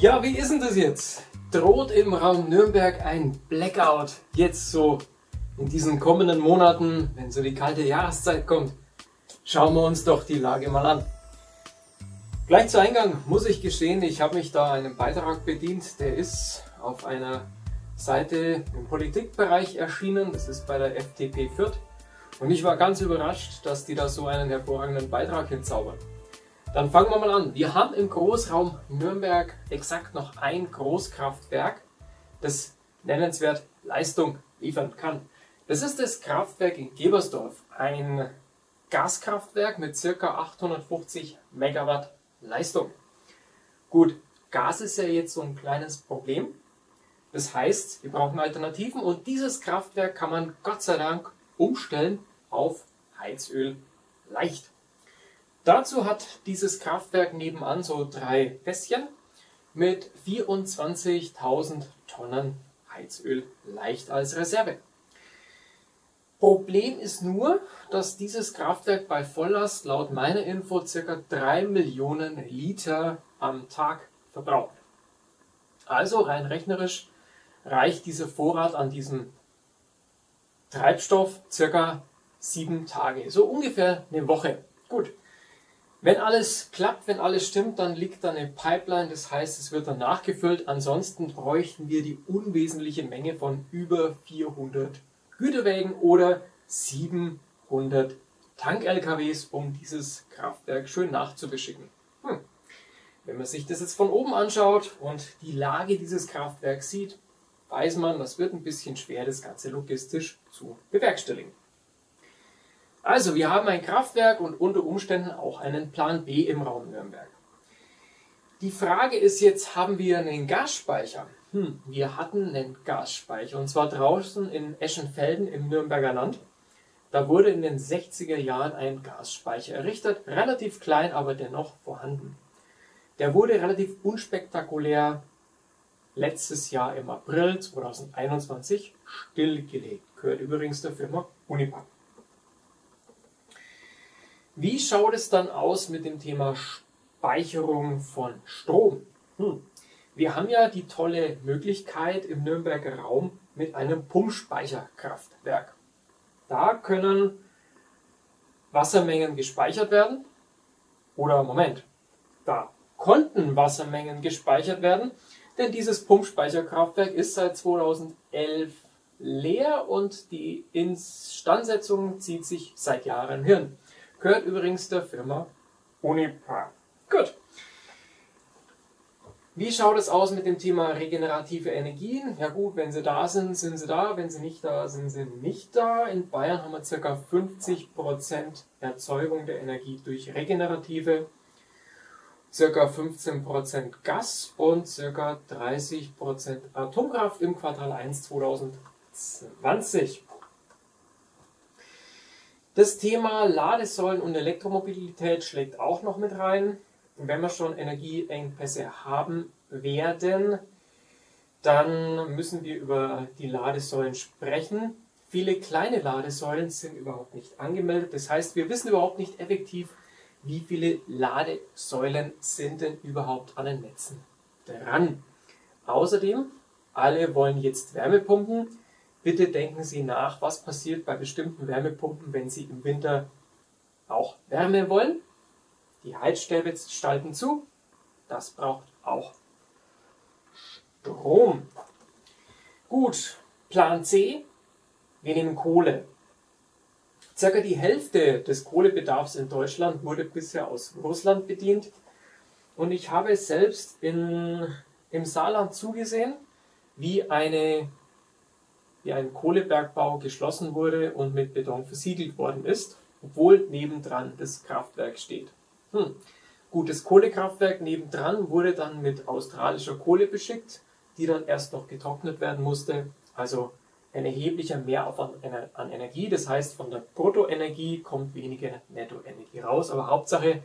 Ja, wie ist denn das jetzt? Droht im Raum Nürnberg ein Blackout jetzt so in diesen kommenden Monaten, wenn so die kalte Jahreszeit kommt? Schauen wir uns doch die Lage mal an. Gleich zu Eingang muss ich gestehen, ich habe mich da einen Beitrag bedient, der ist auf einer Seite im Politikbereich erschienen, das ist bei der FDP Fürth. Und ich war ganz überrascht, dass die da so einen hervorragenden Beitrag hinzaubern. Dann fangen wir mal an. Wir haben im Großraum Nürnberg exakt noch ein Großkraftwerk, das nennenswert Leistung liefern kann. Das ist das Kraftwerk in Gebersdorf, ein Gaskraftwerk mit ca. 850 Megawatt Leistung. Gut, Gas ist ja jetzt so ein kleines Problem. Das heißt, wir brauchen Alternativen und dieses Kraftwerk kann man Gott sei Dank umstellen auf Heizöl leicht. Dazu hat dieses Kraftwerk nebenan so drei Fässchen mit 24.000 Tonnen Heizöl leicht als Reserve. Problem ist nur, dass dieses Kraftwerk bei Volllast laut meiner Info ca. 3 Millionen Liter am Tag verbraucht. Also rein rechnerisch reicht dieser Vorrat an diesem Treibstoff circa sieben Tage, so ungefähr eine Woche. Gut, wenn alles klappt, wenn alles stimmt, dann liegt da eine Pipeline, das heißt, es wird dann nachgefüllt. Ansonsten bräuchten wir die unwesentliche Menge von über 400 Güterwägen oder 700 Tank-LKWs, um dieses Kraftwerk schön nachzubeschicken. Hm. Wenn man sich das jetzt von oben anschaut und die Lage dieses Kraftwerks sieht, weiß man, das wird ein bisschen schwer, das Ganze logistisch zu bewerkstelligen. Also, wir haben ein Kraftwerk und unter Umständen auch einen Plan B im Raum Nürnberg. Die Frage ist jetzt, haben wir einen Gasspeicher? Hm, wir hatten einen Gasspeicher und zwar draußen in Eschenfelden im Nürnberger Land. Da wurde in den 60er Jahren ein Gasspeicher errichtet, relativ klein, aber dennoch vorhanden. Der wurde relativ unspektakulär letztes Jahr im April 2021 stillgelegt. Gehört übrigens der Firma Unipac. Wie schaut es dann aus mit dem Thema Speicherung von Strom? Hm. Wir haben ja die tolle Möglichkeit im Nürnberger Raum mit einem Pumpspeicherkraftwerk. Da können Wassermengen gespeichert werden. Oder Moment, da konnten Wassermengen gespeichert werden, denn dieses Pumpspeicherkraftwerk ist seit 2011 leer und die Instandsetzung zieht sich seit Jahren hin. Gehört übrigens der Firma Unipa. Gut. Wie schaut es aus mit dem Thema regenerative Energien? Ja gut, wenn sie da sind, sind sie da. Wenn sie nicht da sind, sind sie nicht da. In Bayern haben wir ca. 50% Erzeugung der Energie durch regenerative, ca. 15% Gas und ca. 30% Atomkraft im Quartal 1 2020. Das Thema Ladesäulen und Elektromobilität schlägt auch noch mit rein. wenn wir schon Energieengpässe haben werden, dann müssen wir über die Ladesäulen sprechen. Viele kleine Ladesäulen sind überhaupt nicht angemeldet. Das heißt, wir wissen überhaupt nicht effektiv, wie viele Ladesäulen sind denn überhaupt an den Netzen dran. Außerdem, alle wollen jetzt Wärmepumpen. Bitte denken Sie nach, was passiert bei bestimmten Wärmepumpen, wenn Sie im Winter auch Wärme wollen. Die Heizstäbe stalten zu. Das braucht auch Strom. Gut, Plan C. Wir nehmen Kohle. Circa die Hälfte des Kohlebedarfs in Deutschland wurde bisher aus Russland bedient. Und ich habe selbst in, im Saarland zugesehen, wie eine wie ein Kohlebergbau geschlossen wurde und mit Beton versiegelt worden ist, obwohl nebendran das Kraftwerk steht. Hm. Gut, das Kohlekraftwerk nebendran wurde dann mit australischer Kohle beschickt, die dann erst noch getrocknet werden musste. Also ein erheblicher Mehraufwand an Energie. Das heißt, von der Bruttoenergie kommt weniger Nettoenergie raus. Aber Hauptsache,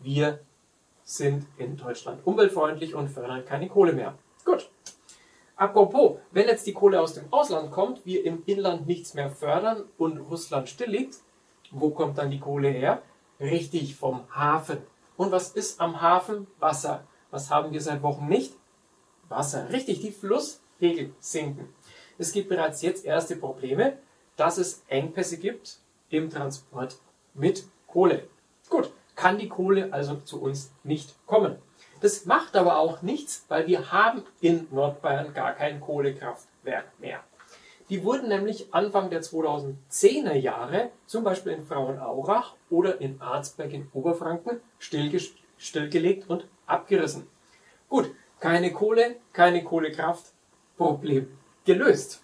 wir sind in Deutschland umweltfreundlich und fördern keine Kohle mehr. Apropos, wenn jetzt die Kohle aus dem Ausland kommt, wir im Inland nichts mehr fördern und Russland still liegt, wo kommt dann die Kohle her? Richtig, vom Hafen. Und was ist am Hafen? Wasser. Was haben wir seit Wochen nicht? Wasser, richtig die Flusspegel sinken. Es gibt bereits jetzt erste Probleme, dass es Engpässe gibt im Transport mit Kohle. Gut, kann die Kohle also zu uns nicht kommen. Das macht aber auch nichts, weil wir haben in Nordbayern gar kein Kohlekraftwerk mehr. Die wurden nämlich Anfang der 2010er Jahre, zum Beispiel in Frauenaurach oder in Arzberg in Oberfranken, stillgelegt und abgerissen. Gut, keine Kohle, keine Kohlekraft, Problem gelöst.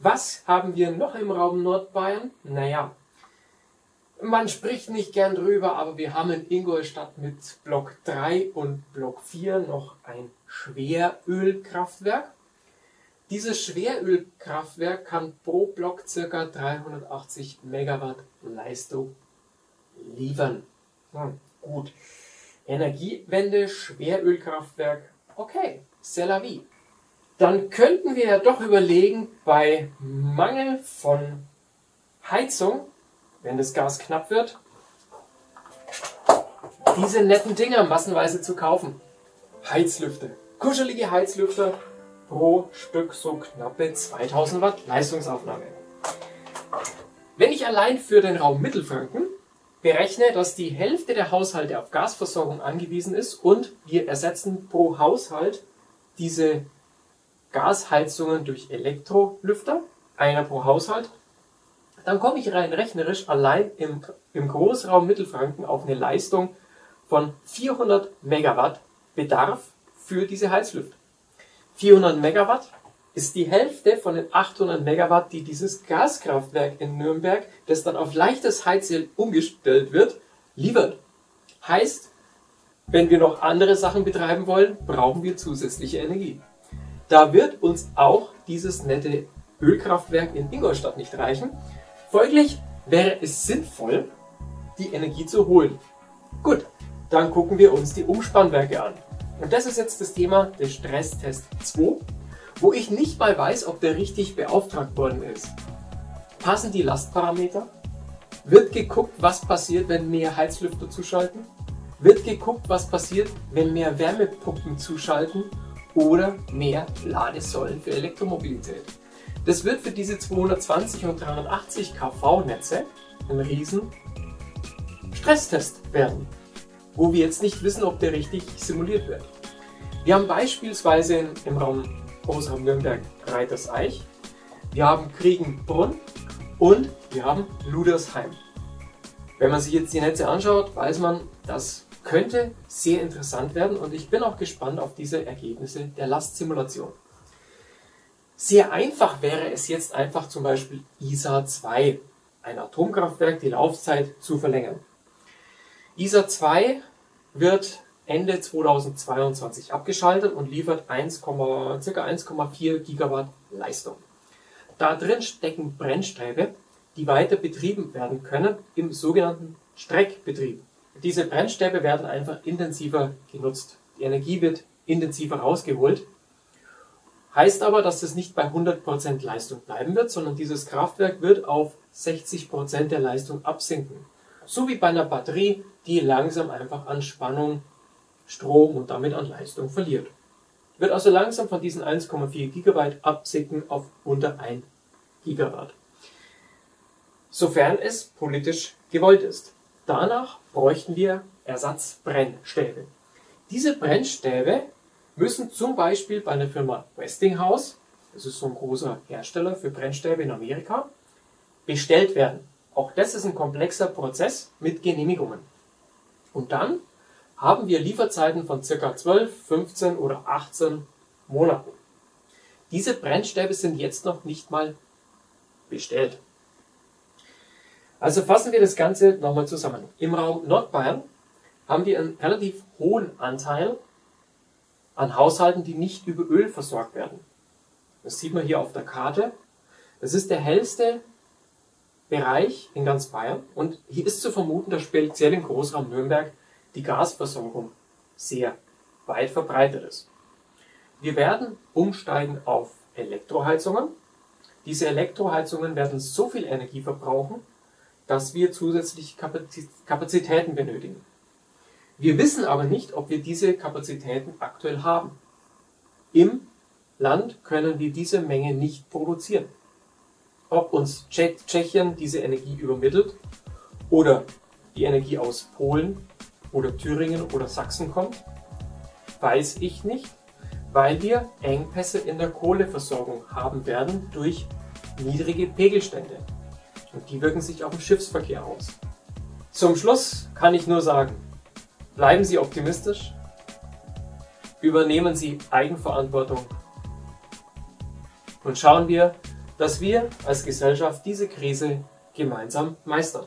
Was haben wir noch im Raum Nordbayern? Naja, man spricht nicht gern drüber, aber wir haben in Ingolstadt mit Block 3 und Block 4 noch ein Schwerölkraftwerk. Dieses Schwerölkraftwerk kann pro Block ca. 380 Megawatt Leistung liefern. Hm, gut. Energiewende, Schwerölkraftwerk, okay, c'est la vie. Dann könnten wir ja doch überlegen, bei Mangel von Heizung, wenn das Gas knapp wird, diese netten Dinger massenweise zu kaufen. Heizlüfter. Kuschelige Heizlüfter, pro Stück so knappe 2000 Watt Leistungsaufnahme. Wenn ich allein für den Raum Mittelfranken berechne, dass die Hälfte der Haushalte auf Gasversorgung angewiesen ist und wir ersetzen pro Haushalt diese Gasheizungen durch Elektrolüfter, einer pro Haushalt, dann komme ich rein rechnerisch allein im, im Großraum Mittelfranken auf eine Leistung von 400 Megawatt Bedarf für diese Heizlüfter. 400 Megawatt ist die Hälfte von den 800 Megawatt, die dieses Gaskraftwerk in Nürnberg, das dann auf leichtes Heizöl umgestellt wird, liefert. Heißt, wenn wir noch andere Sachen betreiben wollen, brauchen wir zusätzliche Energie. Da wird uns auch dieses nette Ölkraftwerk in Ingolstadt nicht reichen. Folglich wäre es sinnvoll, die Energie zu holen. Gut, dann gucken wir uns die Umspannwerke an. Und das ist jetzt das Thema des Stresstest 2, wo ich nicht mal weiß, ob der richtig beauftragt worden ist. Passen die Lastparameter? Wird geguckt, was passiert, wenn mehr Heizlüfter zuschalten? Wird geguckt, was passiert, wenn mehr Wärmepumpen zuschalten oder mehr Ladesäulen für Elektromobilität? Das wird für diese 220 und 380 kV-Netze ein riesen Stresstest werden, wo wir jetzt nicht wissen, ob der richtig simuliert wird. Wir haben beispielsweise im Raum Großraum Nürnberg Reiterseich, wir haben Kriegenbrunn und wir haben Ludersheim. Wenn man sich jetzt die Netze anschaut, weiß man, das könnte sehr interessant werden und ich bin auch gespannt auf diese Ergebnisse der Lastsimulation. Sehr einfach wäre es jetzt einfach zum Beispiel ISA 2, ein Atomkraftwerk, die Laufzeit zu verlängern. ISA 2 wird Ende 2022 abgeschaltet und liefert 1, ca. 1,4 Gigawatt Leistung. Da drin stecken Brennstäbe, die weiter betrieben werden können im sogenannten Streckbetrieb. Diese Brennstäbe werden einfach intensiver genutzt. Die Energie wird intensiver rausgeholt. Heißt aber, dass es nicht bei 100% Leistung bleiben wird, sondern dieses Kraftwerk wird auf 60% der Leistung absinken. So wie bei einer Batterie, die langsam einfach an Spannung Strom und damit an Leistung verliert. Wird also langsam von diesen 1,4 Gigabyte absinken auf unter 1 Gigawatt. Sofern es politisch gewollt ist. Danach bräuchten wir Ersatzbrennstäbe. Diese Brennstäbe müssen zum Beispiel bei der Firma Westinghouse, das ist so ein großer Hersteller für Brennstäbe in Amerika, bestellt werden. Auch das ist ein komplexer Prozess mit Genehmigungen. Und dann haben wir Lieferzeiten von ca. 12, 15 oder 18 Monaten. Diese Brennstäbe sind jetzt noch nicht mal bestellt. Also fassen wir das Ganze nochmal zusammen. Im Raum Nordbayern haben wir einen relativ hohen Anteil an Haushalten, die nicht über Öl versorgt werden. Das sieht man hier auf der Karte. Das ist der hellste Bereich in ganz Bayern und hier ist zu vermuten, dass speziell im Großraum Nürnberg die Gasversorgung sehr weit verbreitet ist. Wir werden umsteigen auf Elektroheizungen. Diese Elektroheizungen werden so viel Energie verbrauchen, dass wir zusätzliche Kapazitäten benötigen. Wir wissen aber nicht, ob wir diese Kapazitäten aktuell haben. Im Land können wir diese Menge nicht produzieren. Ob uns Tschechien diese Energie übermittelt oder die Energie aus Polen oder Thüringen oder Sachsen kommt, weiß ich nicht, weil wir Engpässe in der Kohleversorgung haben werden durch niedrige Pegelstände. Und die wirken sich auf den Schiffsverkehr aus. Zum Schluss kann ich nur sagen, bleiben Sie optimistisch, übernehmen Sie Eigenverantwortung und schauen wir, dass wir als Gesellschaft diese Krise gemeinsam meistern.